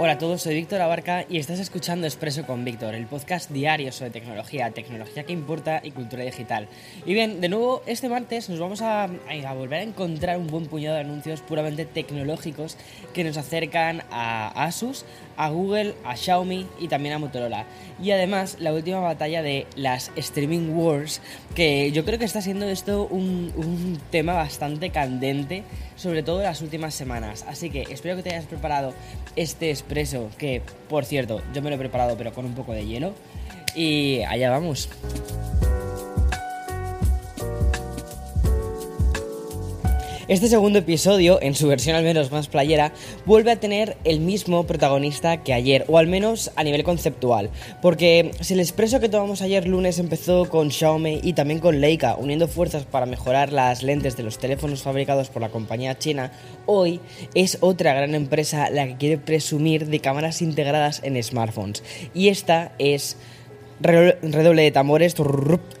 Hola a todos, soy Víctor Abarca y estás escuchando Expreso con Víctor, el podcast diario sobre tecnología, tecnología que importa y cultura digital. Y bien, de nuevo, este martes nos vamos a, a, volver a encontrar un buen puñado de anuncios puramente tecnológicos que nos acercan a Asus, a Google, a Xiaomi y también a Motorola. Y además, la última batalla de las Streaming Wars, que yo creo que está siendo esto un, tema bastante candente, sobre todo en las últimas semanas. Así que espero que te hayas preparado este expreso, que por cierto, yo me lo he preparado pero con un poco de hielo. Y allá vamos. Este segundo episodio, en su versión al menos más playera, vuelve a tener el mismo protagonista que ayer, o al menos a nivel conceptual, porque si el expreso que tomamos ayer lunes empezó con Xiaomi y también con Leica, uniendo fuerzas para mejorar las lentes de los teléfonos fabricados por la compañía china, hoy es otra gran empresa la que quiere presumir de cámaras integradas en smartphones, y esta es redoble de tambores,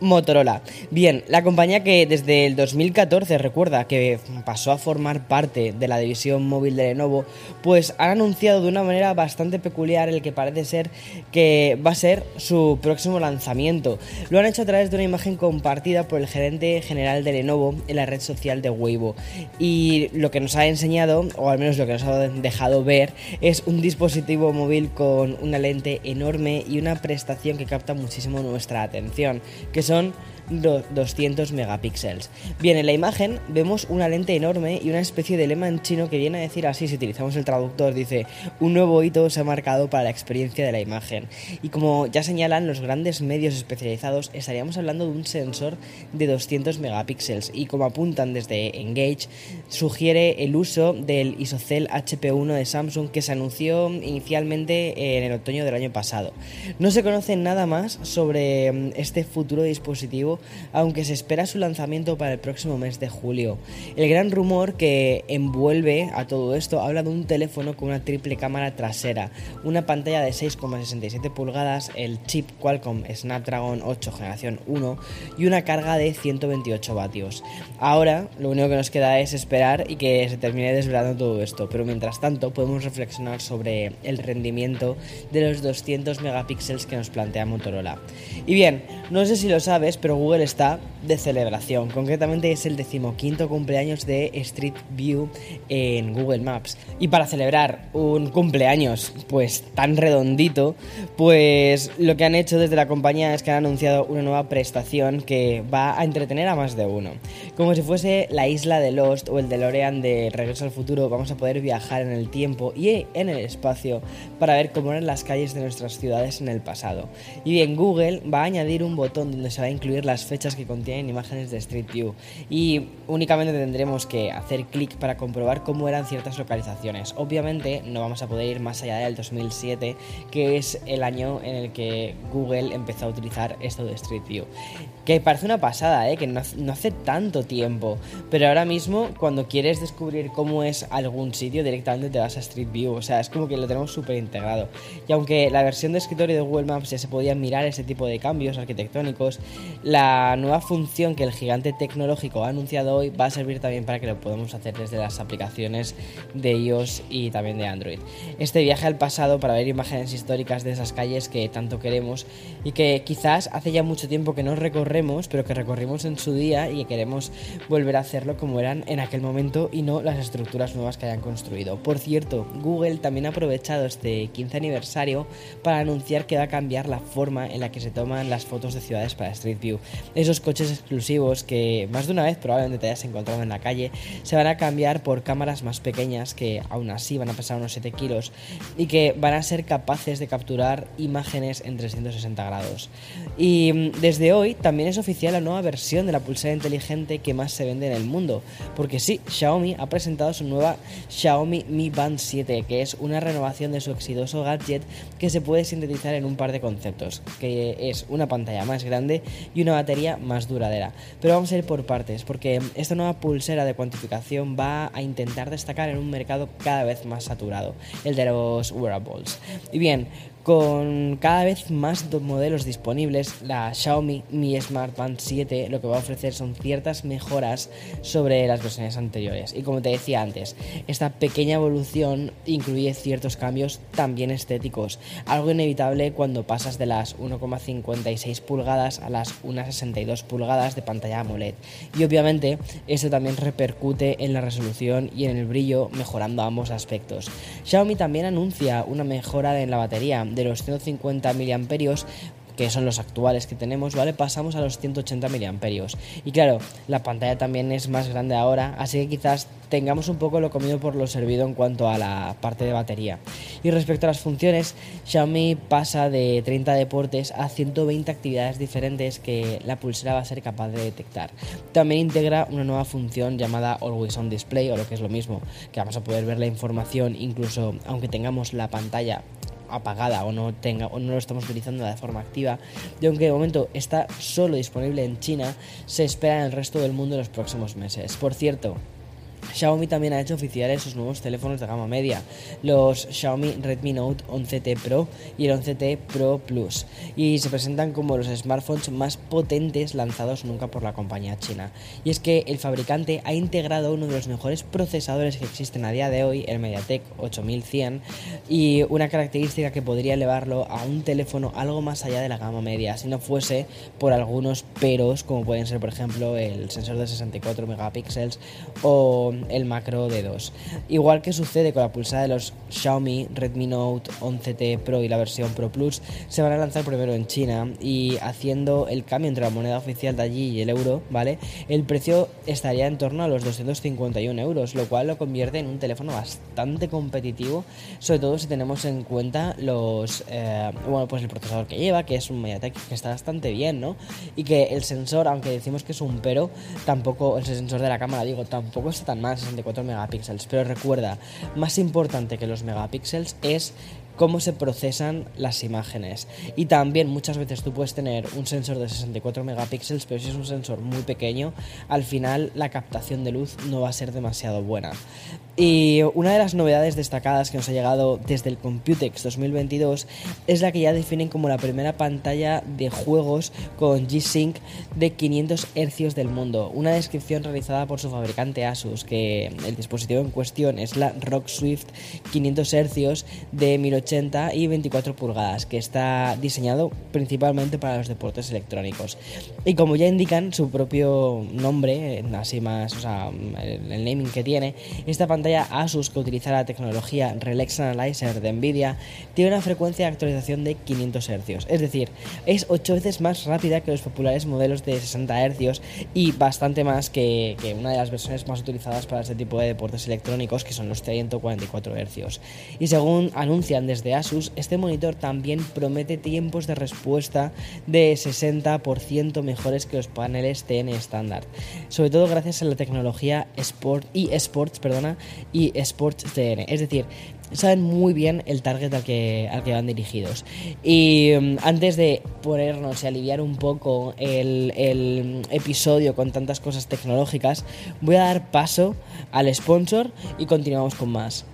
Motorola. Bien, la compañía que desde el 2014 recuerda que pasó a formar parte de la división móvil de Lenovo, pues han anunciado de una manera bastante peculiar el que parece ser que va a ser su próximo lanzamiento. Lo han hecho a través de una imagen compartida por el gerente general de Lenovo en la red social de Weibo. Y lo que nos ha enseñado, o al menos lo que nos ha dejado ver, es un dispositivo móvil con una lente enorme y una prestación que capta muchísimo nuestra atención, que son 200 megapíxeles. Bien, en la imagen vemos una lente enorme y una especie de lema en chino que viene a decir así, si utilizamos el traductor, dice, un nuevo hito se ha marcado para la experiencia de la imagen. Y como ya señalan los grandes medios especializados, estaríamos hablando de un sensor de 200 megapíxeles y como apuntan desde Engage, sugiere el uso del ISOCELL HP1 de Samsung que se anunció inicialmente en el otoño del año pasado. No se conoce nada más sobre mm, este futuro dispositivo aunque se espera su lanzamiento para el próximo mes de julio. El gran rumor que envuelve a todo esto habla de un teléfono con una triple cámara trasera, una pantalla de 6,67 pulgadas, el chip Qualcomm Snapdragon 8 generación 1 y una carga de 128 vatios. Ahora lo único que nos queda es esperar y que se termine desvelando todo esto, pero mientras tanto podemos reflexionar sobre el rendimiento de los 200 megapíxeles que nos plantea Motorola. Y bien, no sé si lo sabes, pero Google está de celebración. Concretamente es el decimoquinto cumpleaños de Street View en Google Maps. Y para celebrar un cumpleaños pues tan redondito, pues lo que han hecho desde la compañía es que han anunciado una nueva prestación que va a entretener a más de uno. Como si fuese la isla de Lost o el DeLorean de Regreso al Futuro, vamos a poder viajar en el tiempo y en el espacio para ver cómo eran las calles de nuestras ciudades en el pasado. Y bien, Google va a añadir un botón donde se va a incluir las fechas que contienen imágenes de Street View y únicamente tendremos que hacer clic para comprobar cómo eran ciertas localizaciones. Obviamente no vamos a poder ir más allá del 2007, que es el año en el que Google empezó a utilizar esto de Street View. Que parece una pasada, ¿eh? que no, no hace tanto tiempo, pero ahora mismo cuando quieres descubrir cómo es algún sitio directamente te vas a Street View, o sea, es como que lo tenemos súper integrado. Y aunque la versión de escritorio de Google Maps ya se podía mirar ese tipo de cambios arquitectónicos, la nueva función que el gigante tecnológico ha anunciado hoy va a servir también para que lo podamos hacer desde las aplicaciones de iOS y también de Android. Este viaje al pasado para ver imágenes históricas de esas calles que tanto queremos y que quizás hace ya mucho tiempo que no recorremos, pero que recorrimos en su día y que queremos volver a hacerlo como eran en aquel momento y no las estructuras nuevas que hayan construido. Por cierto, Google también ha aprovechado este 15 aniversario para anunciar que va a cambiar la forma en la que se toman las fotos de ciudades para Street View. Esos coches exclusivos que más de una vez probablemente te hayas encontrado en la calle se van a cambiar por cámaras más pequeñas que aún así van a pesar unos 7 kilos y que van a ser capaces de capturar imágenes en 360 grados. Y mm, desde hoy también es oficial la nueva versión de la pulsera inteligente que más se vende en el mundo, porque sí, Xiaomi ha presentado su nueva Xiaomi Mi Band 7, que es una renovación de su exitoso gadget que se puede sintetizar en un par de conceptos, que es una pantalla más grande y una batería más duradera. Pero vamos a ir por partes, porque esta nueva pulsera de cuantificación va a intentar destacar en un mercado cada vez más saturado, el de los wearables. Y bien, Con cada vez más modelos disponibles, la Xiaomi Mi Smart Band 7 lo que va a ofrecer son ciertas mejoras sobre las versiones anteriores. Y como te decía antes, esta pequeña evolución incluye ciertos cambios también estéticos, algo inevitable cuando pasas de las 1,56 pulgadas a las 1,62 pulgadas de pantalla AMOLED. Y obviamente esto también repercute en la resolución y en el brillo, mejorando ambos aspectos. Xiaomi también anuncia una mejora en la batería de los 150 mAh que son los actuales que tenemos, ¿vale? Pasamos a los 180 miliamperios. Y claro, la pantalla también es más grande ahora, así que quizás tengamos un poco lo comido por lo servido en cuanto a la parte de batería. Y respecto a las funciones, Xiaomi pasa de 30 deportes a 120 actividades diferentes que la pulsera va a ser capaz de detectar. También integra una nueva función llamada Always On Display, o lo que es lo mismo, que vamos a poder ver la información incluso aunque tengamos la pantalla apagada o no tenga o no lo estamos utilizando de forma activa y aunque de momento está solo disponible en China se espera en el resto del mundo en los próximos meses. Por cierto Xiaomi también ha hecho oficiales sus nuevos teléfonos de gama media, los Xiaomi Redmi Note 11T Pro y el 11T Pro Plus, y se presentan como los smartphones más potentes lanzados nunca por la compañía china. Y es que el fabricante ha integrado uno de los mejores procesadores que existen a día de hoy, el MediaTek 8100, y una característica que podría elevarlo a un teléfono algo más allá de la gama media, si no fuese por algunos peros, como pueden ser por ejemplo el sensor de 64 megapíxeles o el macro de 2. Igual que sucede con la pulsada de los Xiaomi Redmi Note 11T Pro y la versión Pro Plus, se van a lanzar primero en China y haciendo el cambio entre la moneda oficial de allí y el euro, ¿vale? El precio estaría en torno a los 251 euros, lo cual lo convierte en un teléfono bastante competitivo, sobre todo si tenemos en cuenta los, eh, bueno, pues el procesador que lleva, que es un MediaTek que está bastante bien, ¿no? Y que el sensor, aunque decimos que es un pero, tampoco, el sensor de la cámara, digo, tampoco está tan más 64 megapíxeles. Pero recuerda, más importante que los megapíxeles es cómo se procesan las imágenes. Y también muchas veces tú puedes tener un sensor de 64 megapíxeles, pero si es un sensor muy pequeño, al final la captación de luz no va a ser demasiado buena. Y una de las novedades destacadas que nos ha llegado desde el Computex 2022 es la que ya definen como la primera pantalla de juegos con G-Sync de 500 Hz del mundo. Una descripción realizada por su fabricante Asus, que el dispositivo en cuestión es la Rock Swift 500 Hz de 1080 y 24 pulgadas, que está diseñado principalmente para los deportes electrónicos. Y como ya indican su propio nombre, así más, o sea, el, naming que tiene, esta pantalla Asus que utiliza la tecnología Relax Analyzer de Nvidia tiene una frecuencia de actualización de 500 Hz, es decir, es 8 veces más rápida que los populares modelos de 60 Hz y bastante más que, una de las versiones más utilizadas para este tipo de deportes electrónicos que son los 144 Hz. Y según anuncian desde Asus, este monitor también promete tiempos de respuesta de 60% mejores que los paneles TN estándar, sobre todo gracias a la tecnología Sport y Sports, perdona, y Sports TN. Es decir, saben muy bien el target al que, al que van dirigidos. Y mm, antes de ponernos y aliviar un poco el, el episodio con tantas cosas tecnológicas, voy a dar paso al sponsor y continuamos con más.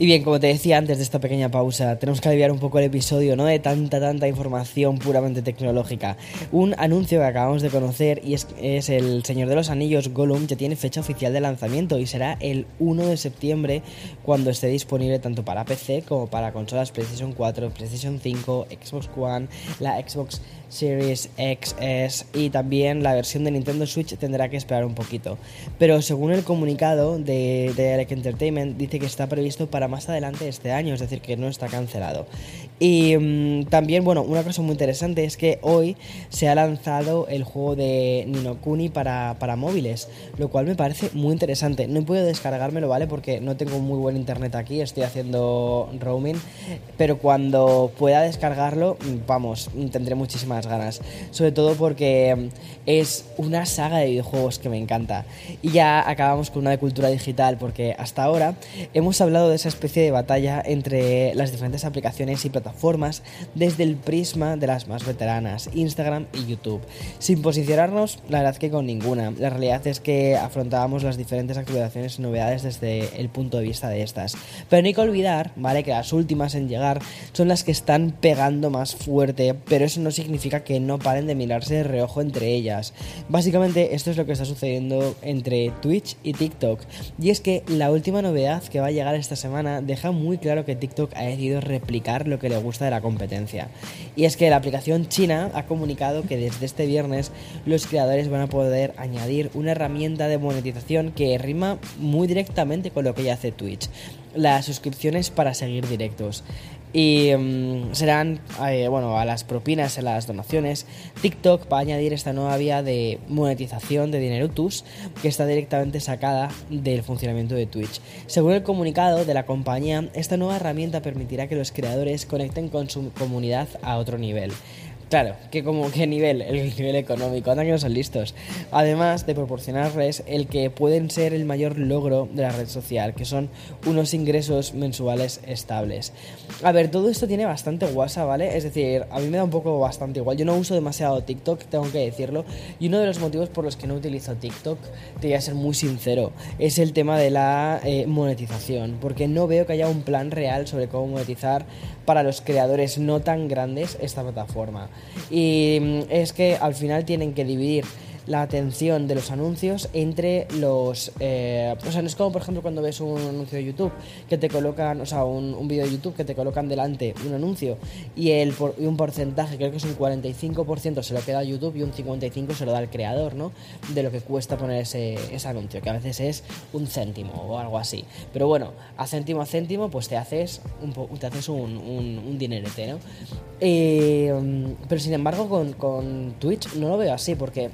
Y bien, como te decía antes de esta pequeña pausa, tenemos que aliviar un poco el episodio, ¿no? De tanta, tanta información puramente tecnológica. Un anuncio que acabamos de conocer y es, es el Señor de los Anillos Gollum ya tiene fecha oficial de lanzamiento y será el 1 de septiembre cuando esté disponible tanto para PC como para consolas PlayStation 4, PlayStation 5, Xbox One, la Xbox Series XS y también la versión de Nintendo Switch tendrá que esperar un poquito. Pero según el comunicado de, de Entertainment dice que está previsto para más adelante este año, es decir, que no está cancelado. Y mm, también, bueno, una cosa muy interesante es que hoy se ha lanzado el juego de Ninokuni para, para móviles, lo cual me parece muy interesante. No he podido descargármelo, ¿vale? Porque no tengo muy buen internet aquí, estoy haciendo roaming, pero cuando pueda descargarlo, vamos, tendré muchísimas ganas. Sobre todo porque mm, es una saga de videojuegos que me encanta. Y ya acabamos con una de cultura digital porque hasta ahora hemos hablado de esa especie de batalla entre las diferentes aplicaciones y plataformas desde el prisma de las más veteranas, Instagram y YouTube. Sin posicionarnos, la verdad que con ninguna. La realidad es que afrontábamos las diferentes actualizaciones y novedades desde el punto de vista de estas. Pero no hay que olvidar, ¿vale? Que las últimas en llegar son las que están pegando más fuerte, pero eso no significa que no paren de mirarse de reojo entre ellas. Básicamente esto es lo que está sucediendo entre Twitch y TikTok. Y es que la última novedad que va a llegar esta semana deja muy claro que TikTok ha decidido replicar lo que le gusta de la competencia. Y es que la aplicación china ha comunicado que desde este viernes los creadores van a poder añadir una herramienta de monetización que rima muy directamente con lo que ya hace Twitch. Las suscripciones para seguir directos y mm, serán, eh, bueno, a las propinas, a las donaciones. TikTok va a añadir esta nueva vía de monetización de dinero TUS que está directamente sacada del funcionamiento de Twitch. Según el comunicado de la compañía, esta nueva herramienta permitirá que los creadores conecten con su comunidad a otro nivel. Claro, que como qué nivel, el nivel económico, anda que no son listos. Además de proporcionarles el que pueden ser el mayor logro de la red social, que son unos ingresos mensuales estables. A ver, todo esto tiene bastante guasa, ¿vale? Es decir, a mí me da un poco bastante igual. Yo no uso demasiado TikTok, tengo que decirlo. Y uno de los motivos por los que no utilizo TikTok, te voy a ser muy sincero, es el tema de la eh, monetización. Porque no veo que haya un plan real sobre cómo monetizar para los creadores no tan grandes esta plataforma. Y mm, es que al final tienen que dividir la atención de los anuncios entre los... Eh, o sea, no es como por ejemplo cuando ves un anuncio de YouTube que te colocan, o sea, un, un vídeo de YouTube que te colocan delante un anuncio y, el, y un porcentaje, creo que es un 45% se lo queda a YouTube y un 55% se lo da al creador, ¿no? De lo que cuesta poner ese, anuncio, que a veces es un céntimo o algo así. Pero bueno, a céntimo a céntimo pues te haces un, te haces un, un, un dinerete, ¿no? Eh, pero sin embargo con, con Twitch no lo veo así porque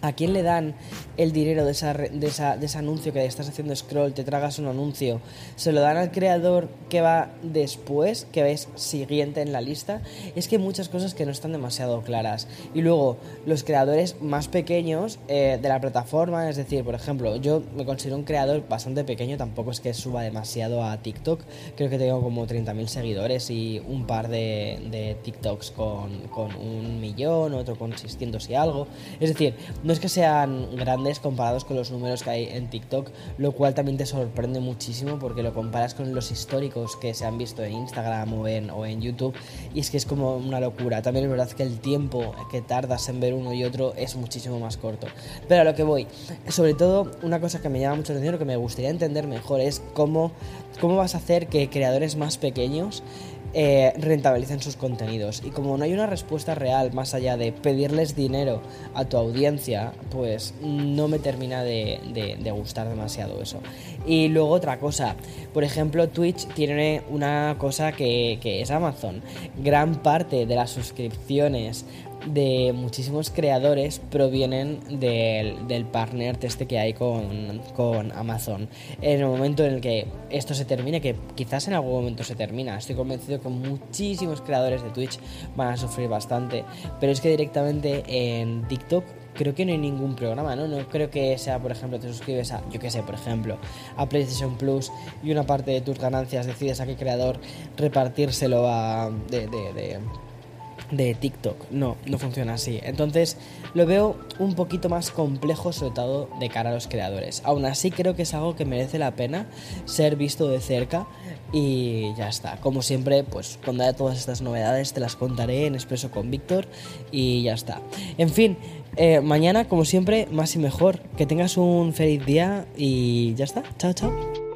¿A quién le dan el dinero de, esa, de, esa, de, ese anuncio que estás haciendo scroll, te tragas un anuncio? ¿Se lo dan al creador que va después, que ves siguiente en la lista? Es que hay muchas cosas que no están demasiado claras. Y luego, los creadores más pequeños eh, de la plataforma, es decir, por ejemplo, yo me considero un creador bastante pequeño, tampoco es que suba demasiado a TikTok, creo que tengo como 30.000 seguidores y un par de, de TikToks con, con un millón, otro con 600 y algo. Es decir, no es que sean grandes comparados con los números que hay en TikTok, lo cual también te sorprende muchísimo porque lo comparas con los históricos que se han visto en Instagram o en, YouTube y es que es como una locura. También es verdad que el tiempo que tardas en ver uno y otro es muchísimo más corto. Pero a lo que voy, sobre todo una cosa que me llama mucho la atención, o que me gustaría entender mejor es cómo, cómo vas a hacer que creadores más pequeños eh, rentabilicen sus contenidos. Y como no hay una respuesta real más allá de pedirles dinero a tu audiencia, pues no me termina de, gustar demasiado eso. Y luego otra cosa, por ejemplo, Twitch tiene una cosa que, que es Amazon. Gran parte de las suscripciones de muchísimos creadores provienen del, del partner este que hay con, con, Amazon. En el momento en el que esto se termine, que quizás en algún momento se termina, estoy convencido que muchísimos creadores de Twitch van a sufrir bastante, pero es que directamente en TikTok creo que no hay ningún programa, ¿no? No creo que sea, por ejemplo, te suscribes a, yo qué sé, por ejemplo, a PlayStation Plus y una parte de tus ganancias decides a qué creador repartírselo a... de, de, de TikTok. No, no funciona así. Entonces lo veo un poquito más complejo, sobre todo de cara a los creadores. Aún así creo que es algo que merece la pena ser visto de cerca y ya está. Como siempre, pues cuando haya todas estas novedades te las contaré en Expreso con Víctor y ya está. En fin, eh, mañana como siempre, más y mejor. Que tengas un feliz día y ya está. Chao, chao.